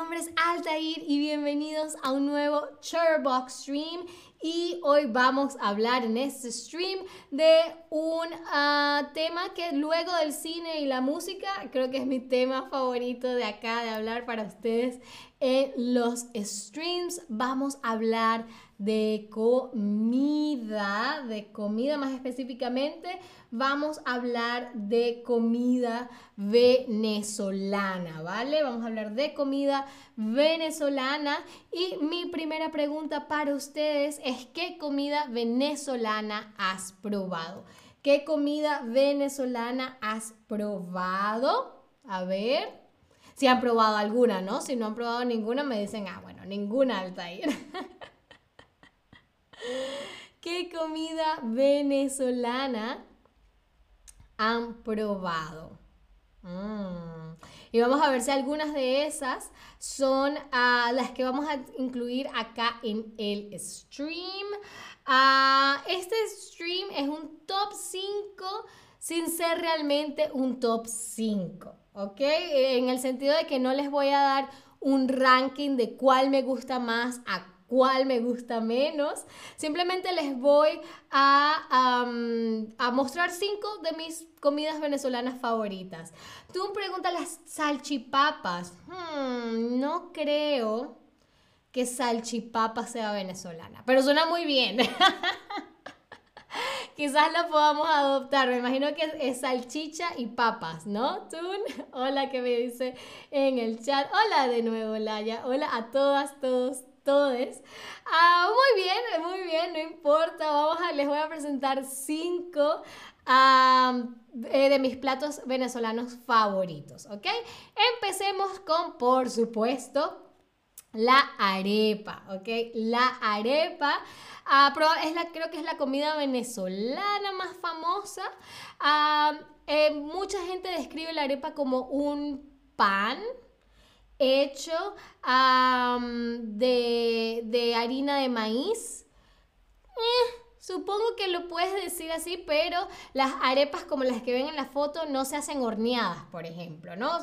nombre es Altair y bienvenidos a un nuevo Cherbox Stream. Y hoy vamos a hablar en este stream de un ah, tema que luego del cine y la música, creo que es mi tema favorito de acá, de hablar para ustedes en los streams. Vamos a hablar de comida, de comida más específicamente, vamos a hablar de comida venezolana, ¿vale? Vamos a hablar de comida venezolana y mi primera pregunta para ustedes es ¿qué comida venezolana has probado? ¿Qué comida venezolana has probado? A ver. Si han probado alguna, ¿no? Si no han probado ninguna, me dicen, ah, bueno, ninguna Altair. ¿Qué comida venezolana han probado? Mm. Y vamos a ver si algunas de esas son ah, las que vamos a incluir acá en el stream. Ah, este stream es un top 5 sin ser realmente un top 5, ¿ok? En el sentido de que no les voy a dar un ranking de cuál me gusta más a cuál me gusta menos. Simplemente les voy a, a mostrar cinco de mis comidas venezolanas favoritas. Tú me preguntas las salchipapas. Hmm, no creo que salchipapa sea venezolana, pero suena muy bien. Quizás lo podamos adoptar. Me imagino que es salchicha y papas, ¿no? Tun, hola que me dice en el chat. Hola de nuevo, Laya. Hola a todas, todos, todos. Ah, muy bien, muy bien, no importa. Vamos a, les voy a presentar cinco eh, de mis platos venezolanos favoritos, ¿ok? Empecemos con, por supuesto, la arepa, ¿ok? La arepa ah, es la, creo que es la comida venezolana más famosa. Ah, eh, mucha gente describe la arepa como un pan, hecho de, harina de maíz. Eh, supongo que lo puedes decir así, pero las arepas como las que ven en la foto no se hacen horneadas, por ejemplo, ¿no?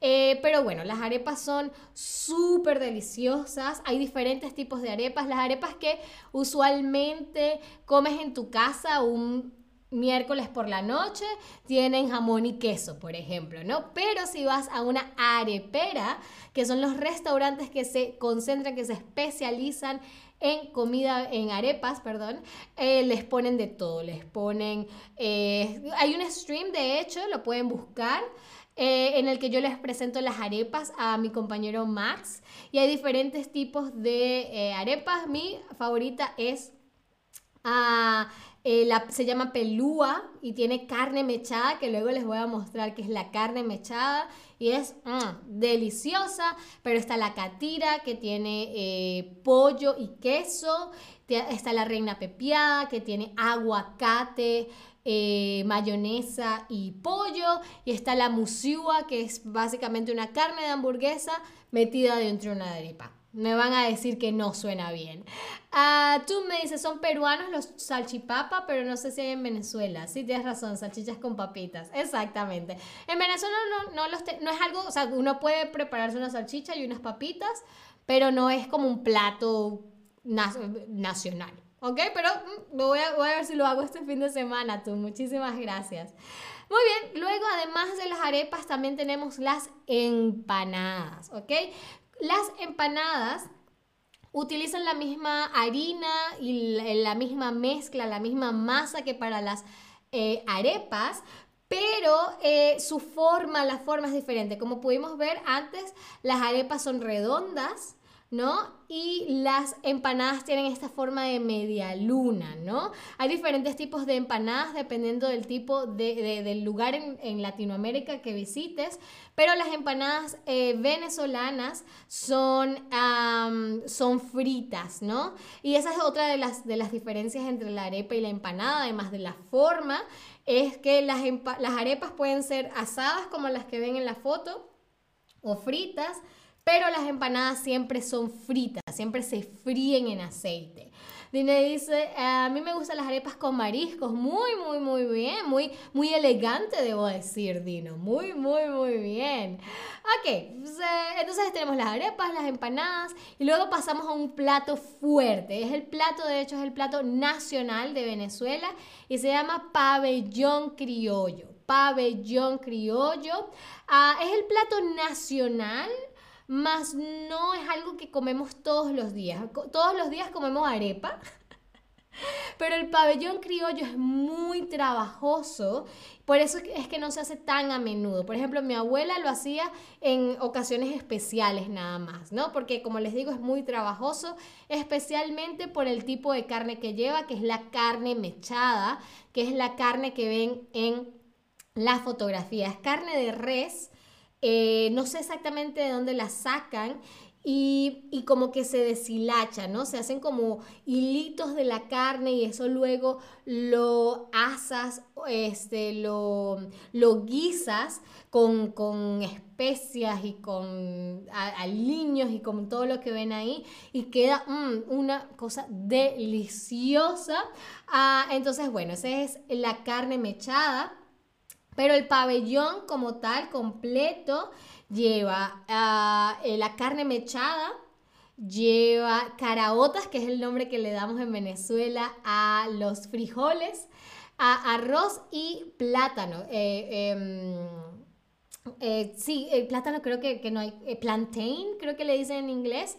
Eh, pero bueno, las arepas son súper deliciosas. Hay diferentes tipos de arepas. Las arepas que usualmente comes en tu casa un miércoles por la noche tienen jamón y queso, por ejemplo, ¿no? Pero si vas a una arepera, que son los restaurantes que se concentran, que se especializan en comida, en arepas, perdón, eh, les ponen de todo, les ponen, eh, hay un stream de hecho, lo pueden buscar. Eh, en el que yo les presento las arepas a mi compañero Max y hay diferentes tipos de arepas. Mi favorita es a eh, se llama pelúa y tiene carne mechada, que luego les voy a mostrar que es la carne mechada y es mm, deliciosa. Pero está la catira, que tiene eh, pollo y queso. Está la reina pepiada, que tiene aguacate, eh, mayonesa y pollo. Y está la musiúa, que es básicamente una carne de hamburguesa metida dentro de una arepa. Me van a decir que no suena bien. Ah, tú me dices, son peruanos los salchipapa, pero no sé si hay en Venezuela. Sí, tienes razón, salchichas con papitas. Exactamente. En Venezuela no, no, los no es algo, o sea, uno puede prepararse una salchicha y unas papitas, pero no es como un plato nacional. ¿Ok? Pero mm, voy a, voy a ver si lo hago este fin de semana, tú. Muchísimas gracias. Muy bien, luego además de las arepas también tenemos las empanadas, ¿ok? Las empanadas utilizan la misma harina y la misma mezcla, la misma masa que para las eh, arepas, pero eh, su forma, la forma es diferente. Como pudimos ver antes, las arepas son redondas, ¿no? Y las empanadas tienen esta forma de media luna, ¿no? Hay diferentes tipos de empanadas dependiendo del tipo de, del lugar en, Latinoamérica que visites, pero las empanadas eh, venezolanas son, son fritas, ¿no? Y esa es otra de las, de las diferencias entre la arepa y la empanada, además de la forma, es que las, las arepas pueden ser asadas como las que ven en la foto o fritas pero las empanadas siempre son fritas, siempre se fríen en aceite. Dine dice, a mí me gustan las arepas con mariscos. Muy, muy, muy bien. Muy, muy elegante, debo decir, Dino. Muy, muy, muy bien. Ok, eh, entonces tenemos las arepas, las empanadas y luego pasamos a un plato fuerte. Es el plato, de hecho, es el plato nacional de Venezuela y se llama pabellón criollo. Pabellón criollo. Ah, es el plato nacional más no es algo que comemos todos los días. Todos los días comemos arepa. Pero el pabellón criollo es muy trabajoso, por eso es que no se hace tan a menudo. Por ejemplo, mi abuela lo hacía en ocasiones especiales nada más, ¿no? Porque como les digo, es muy trabajoso, especialmente por el tipo de carne que lleva, que es la carne mechada, que es la carne que ven en la fotografía. Es carne de res eh, no sé exactamente de dónde la sacan y, como que se deshilacha, ¿no? Se hacen como hilitos de la carne y eso luego lo asas, este, lo, lo guisas con, especias y con aliños y con todo lo que ven ahí y queda mm, una cosa deliciosa. Ah, entonces, bueno, esa es la carne mechada. Pero el pabellón como tal, completo, lleva ah, eh, la carne mechada, lleva caraotas, que es el nombre que le damos en Venezuela a los frijoles, a arroz y plátano. Eh, em, eh, sí, el plátano creo que, que no hay, plantain, creo que le dicen en inglés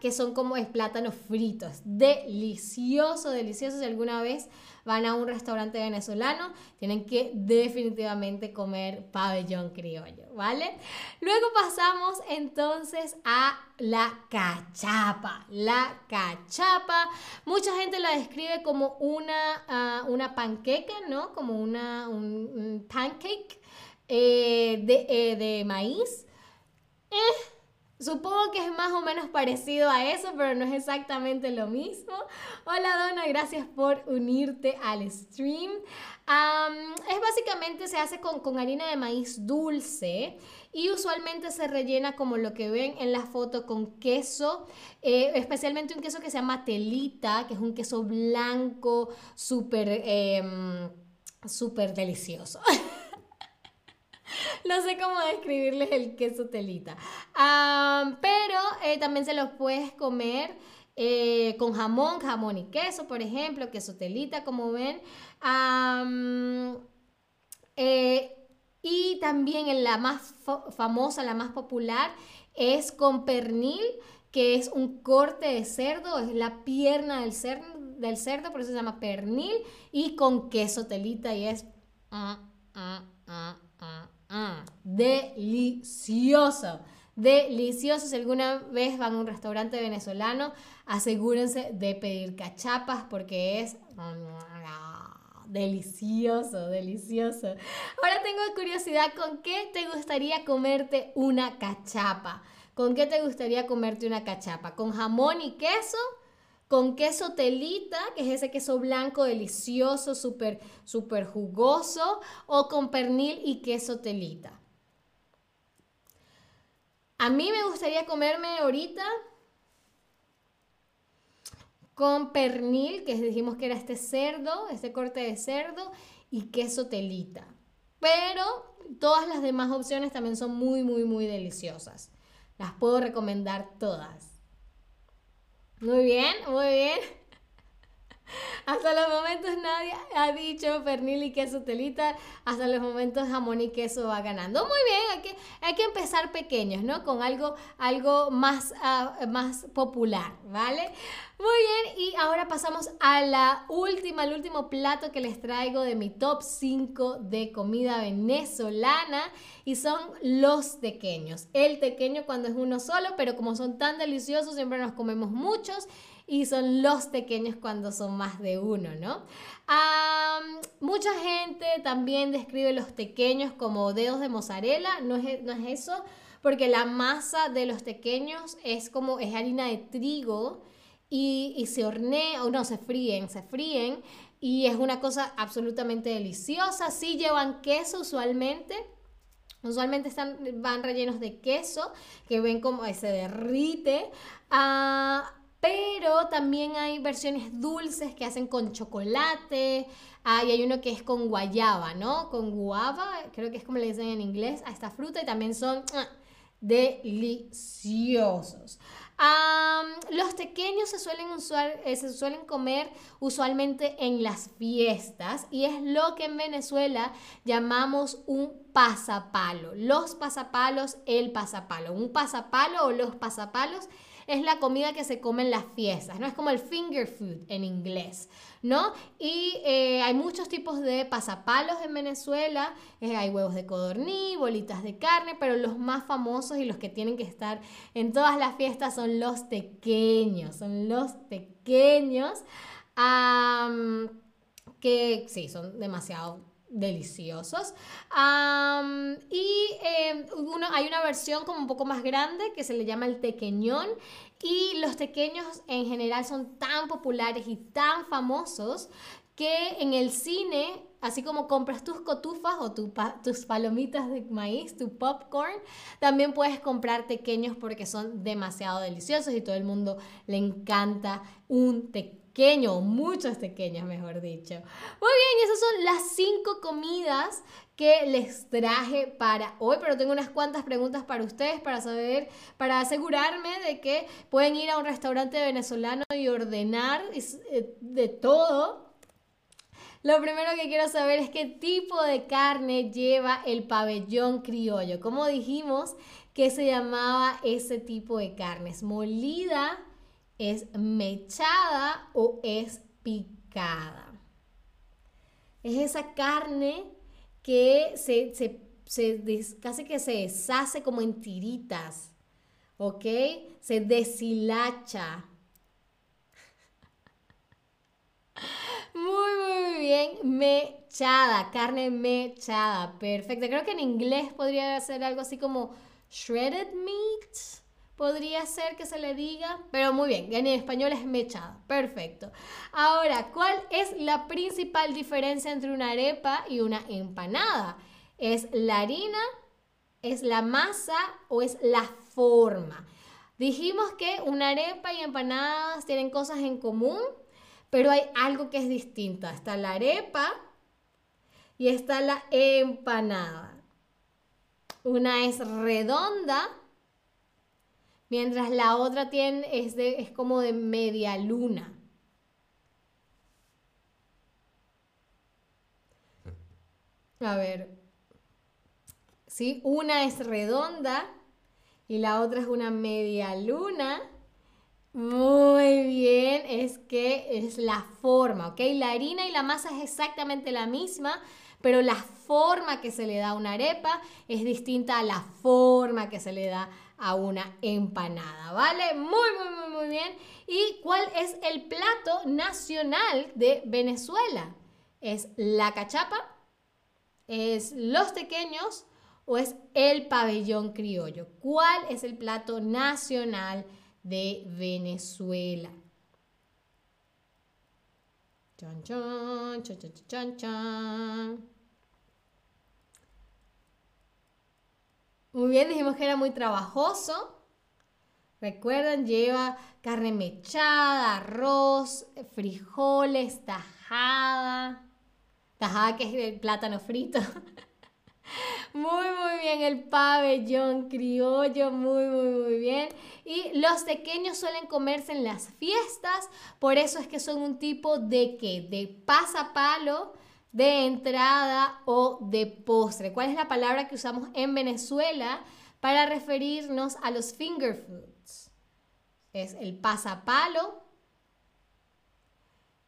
que son como plátanos fritos. Delicioso, delicioso. Si alguna vez van a un restaurante venezolano, tienen que definitivamente comer pabellón criollo, ¿vale? Luego pasamos entonces a la cachapa. La cachapa, mucha gente la describe como una, ah, una panqueca, ¿no? Como una, un, pancake eh, de, eh, de, maíz. Eh, Supongo que es más o menos parecido a eso, pero no es exactamente lo mismo. Hola Donna, gracias por unirte al stream. es básicamente, se hace con, harina de maíz dulce y usualmente se rellena como lo que ven en la foto con queso, eh, especialmente un queso que se llama telita, que es un queso blanco, súper, em, súper delicioso. no sé cómo describirles el queso telita. pero eh, también se los puedes comer eh, con jamón, jamón y queso, por ejemplo, queso telita, como ven. Eh, y también la más famosa, la más popular, es con pernil, que es un corte de cerdo, es la pierna del cerdo, del cerdo por eso se llama pernil, y con queso telita, y es... Ah, ah, ah, delicioso. Delicioso. Si alguna vez van a un restaurante venezolano, asegúrense de pedir cachapas porque es delicioso, delicioso. Ahora tengo curiosidad, ¿con qué te gustaría comerte una cachapa? ¿Con qué te gustaría comerte una cachapa? ¿Con jamón y queso? Con queso telita, que es ese queso blanco delicioso, súper super jugoso, o con pernil y queso telita. A mí me gustaría comerme ahorita con pernil, que dijimos que era este cerdo, este corte de cerdo, y queso telita. Pero todas las demás opciones también son muy, muy, muy deliciosas. Las puedo recomendar todas. Muy bien, muy bien. Hasta los momentos nadie ha dicho pernil y queso telita. Hasta los momentos jamón y queso va ganando. Muy bien, hay que, hay que empezar pequeños, ¿no? Con algo, algo más, ah, más popular, ¿vale? Muy bien, y ahora pasamos a la última, al último plato que les traigo de mi top 5 de comida venezolana y son los tequeños. El tequeño cuando es uno solo, pero como son tan deliciosos siempre nos comemos muchos y son los pequeños cuando son más de uno, ¿no? mucha gente también describe los pequeños como dedos de mozzarella, no es, no es eso, porque la masa de los pequeños es como, es harina de trigo y, y se hornea, o no, se fríen, se fríen y es una cosa absolutamente deliciosa. Sí llevan queso usualmente. Usualmente están, van rellenos de queso, que ven como se derrite. Ah, pero también hay versiones dulces que hacen con chocolate. Ah, y hay uno que es con guayaba, ¿no? Con guava, creo que es como le dicen en inglés a esta fruta y también son ah, deliciosos. los pequeños se suelen, eh, se suelen comer usualmente en las fiestas y es lo que en Venezuela llamamos un pasapalo. Los pasapalos, el pasapalo. Un pasapalo o los pasapalos es la comida que se come en las fiestas, ¿no? Es como el finger food en inglés, ¿no? Y eh, hay muchos tipos de pasapalos en Venezuela, eh, hay huevos de codorní, bolitas de carne, pero los más famosos y los que tienen que estar en todas las fiestas son los pequeños, son los pequeños, que sí, son demasiado deliciosos. y eh, uno, hay una versión como un poco más grande que se le llama el tequeñón. Y los tequeños en general son tan populares y tan famosos que en el cine, así como compras tus cotufas o tus palomitas de maíz, tu popcorn, también puedes comprar tequeños porque son demasiado deliciosos y todo el mundo le encanta un tequeño pequeño, muchos pequeños, mejor dicho. Muy bien, esas son las cinco comidas que les traje para hoy, pero tengo unas cuantas preguntas para ustedes para saber, para asegurarme de que pueden ir a un restaurante venezolano y ordenar eh, de todo. Lo primero que quiero saber es qué tipo de carne lleva el pabellón criollo. Como dijimos que se llamaba ese tipo de carne? ¿Es molida? ¿Es mechada o es picada? Es esa carne que se, casi que se deshace como en tiritas, ¿ok? Se deshilacha. Muy, muy bien. Mechada, carne mechada. Perfecto. Creo que en inglés podría ser algo así como shredded meat podría ser que se le diga, pero muy bien, en español es mechada, perfecto. Ahora, ¿cuál es la principal diferencia entre una arepa y una empanada? ¿Es la harina, es la masa o es la forma? Dijimos que una arepa y empanadas tienen cosas en común, pero hay algo que es distinto. Está la arepa y está la empanada. Una es redonda Mientras la otra tiene, es, es como de media luna. A ver. ¿Sí? Una es redonda y la otra es una media luna. Muy bien, es que es la forma, ¿ok? La harina y la masa es exactamente la misma, pero la forma que se le da a una arepa es distinta a la forma que se le da a una empanada, ¿vale? Muy, muy, muy, muy bien. ¿Y cuál es el plato nacional de Venezuela? ¿Es la cachapa? ¿Es los tequeños? ¿O es el pabellón criollo? ¿Cuál es el plato nacional de Venezuela? Chan, chan, chan, chan, chan, chan. Muy bien, dijimos que era muy trabajoso. Recuerden, lleva carne mechada, arroz, frijoles, tajada. Tajada que es el plátano frito. Muy, muy bien, el pabellón criollo, muy, muy, muy bien. Y los pequeños suelen comerse en las fiestas, por eso es que son un tipo de qué? De pasapalo de entrada o de postre. ¿Cuál es la palabra que usamos en Venezuela para referirnos a los finger foods? Es el pasapalo,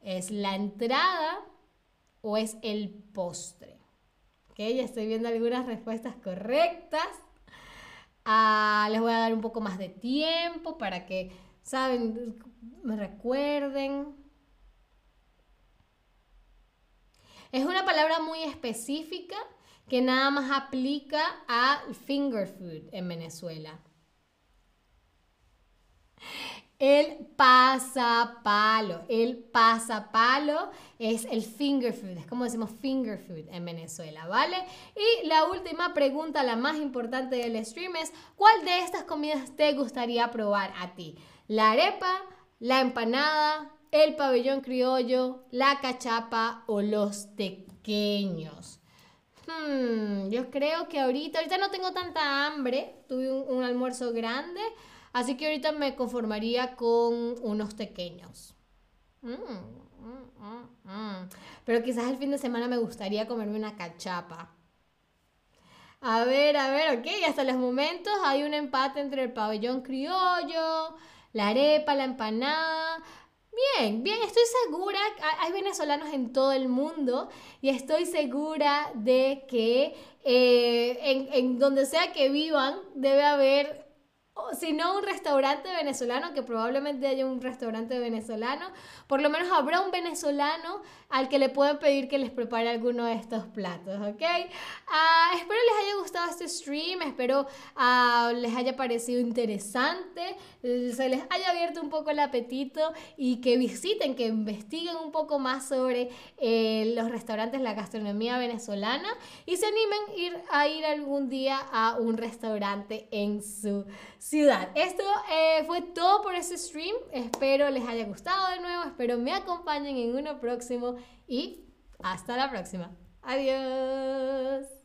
es la entrada o es el postre. Ok, ya estoy viendo algunas respuestas correctas. Ah, les voy a dar un poco más de tiempo para que, saben, me recuerden. Es una palabra muy específica que nada más aplica al finger food en Venezuela. El pasapalo. El pasapalo es el finger food. Es como decimos finger food en Venezuela, ¿vale? Y la última pregunta, la más importante del stream es, ¿cuál de estas comidas te gustaría probar a ti? ¿La arepa, la empanada, el pabellón criollo, la cachapa o los tequeños. Hmm, yo creo que ahorita, ahorita no tengo tanta hambre, tuve un, almuerzo grande, así que ahorita me conformaría con unos tequeños. Mm, mm, mm, Pero quizás el fin de semana me gustaría comerme una cachapa. A ver, a ver, ok, hasta los momentos hay un empate entre el pabellón criollo, la arepa, la empanada. Bien, bien, estoy segura, hay venezolanos en todo el mundo y estoy segura de que eh, en, en donde sea que vivan debe haber si no un restaurante venezolano, que probablemente haya un restaurante venezolano, por lo menos habrá un venezolano al que le pueden pedir que les prepare alguno de estos platos, ¿ok? Ah, espero les haya gustado este stream, espero uh, les haya parecido interesante, se les haya abierto un poco el apetito y que visiten, que investiguen un poco más sobre eh, los restaurantes, la gastronomía venezolana y se animen ir, a ir algún día a un restaurante en su ciudad. Esto eh, fue todo por este stream. Espero les haya gustado de nuevo. Espero me acompañen en uno próximo. Y hasta la próxima. Adiós.